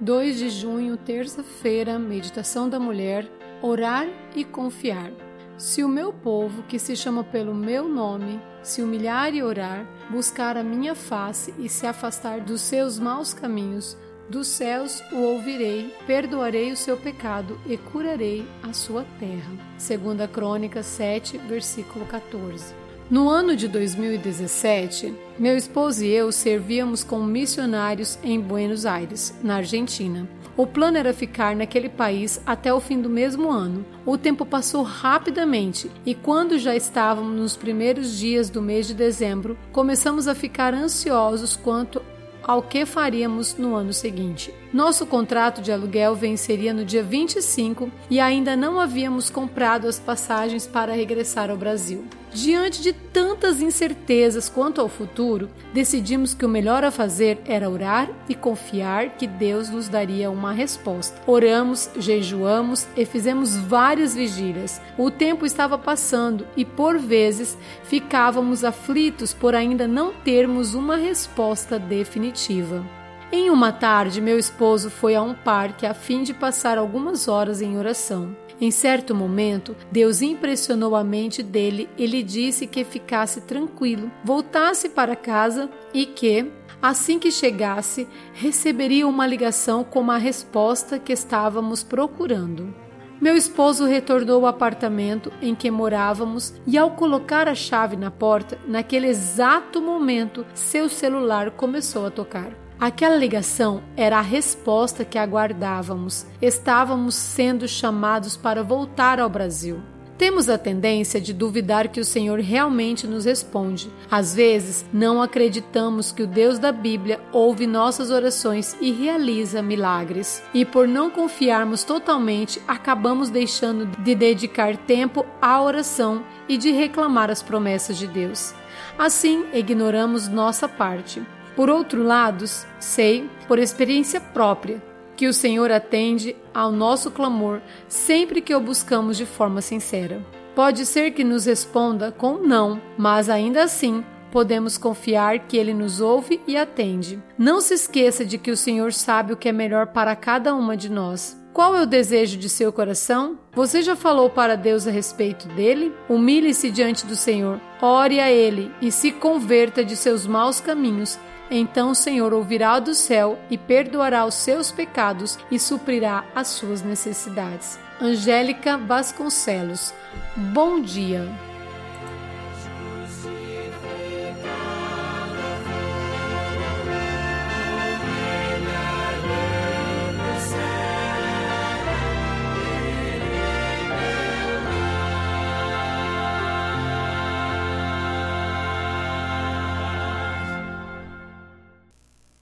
2 de junho, terça-feira, meditação da mulher, orar e confiar. Se o meu povo, que se chama pelo meu nome, se humilhar e orar, buscar a minha face e se afastar dos seus maus caminhos, dos céus o ouvirei, perdoarei o seu pecado e curarei a sua terra. Segunda Crônica 7, versículo 14. No ano de 2017, meu esposo e eu servíamos como missionários em Buenos Aires, na Argentina. O plano era ficar naquele país até o fim do mesmo ano. O tempo passou rapidamente e, quando já estávamos nos primeiros dias do mês de dezembro, começamos a ficar ansiosos quanto ao que faríamos no ano seguinte. Nosso contrato de aluguel venceria no dia 25 e ainda não havíamos comprado as passagens para regressar ao Brasil. Diante de tantas incertezas quanto ao futuro, decidimos que o melhor a fazer era orar e confiar que Deus nos daria uma resposta. Oramos, jejuamos e fizemos várias vigílias. O tempo estava passando e, por vezes, ficávamos aflitos por ainda não termos uma resposta definitiva. Em uma tarde, meu esposo foi a um parque a fim de passar algumas horas em oração. Em certo momento, Deus impressionou a mente dele e lhe disse que ficasse tranquilo, voltasse para casa e que, assim que chegasse, receberia uma ligação com a resposta que estávamos procurando. Meu esposo retornou ao apartamento em que morávamos e, ao colocar a chave na porta, naquele exato momento, seu celular começou a tocar. Aquela ligação era a resposta que aguardávamos. Estávamos sendo chamados para voltar ao Brasil. Temos a tendência de duvidar que o Senhor realmente nos responde. Às vezes, não acreditamos que o Deus da Bíblia ouve nossas orações e realiza milagres. E por não confiarmos totalmente, acabamos deixando de dedicar tempo à oração e de reclamar as promessas de Deus. Assim, ignoramos nossa parte. Por outro lado, sei, por experiência própria, que o Senhor atende ao nosso clamor sempre que o buscamos de forma sincera. Pode ser que nos responda com não, mas ainda assim podemos confiar que Ele nos ouve e atende. Não se esqueça de que o Senhor sabe o que é melhor para cada uma de nós. Qual é o desejo de seu coração? Você já falou para Deus a respeito dele? Humilhe-se diante do Senhor, ore a Ele e se converta de seus maus caminhos então o Senhor ouvirá do céu e perdoará os seus pecados e suprirá as suas necessidades. Angélica Vasconcelos. Bom dia.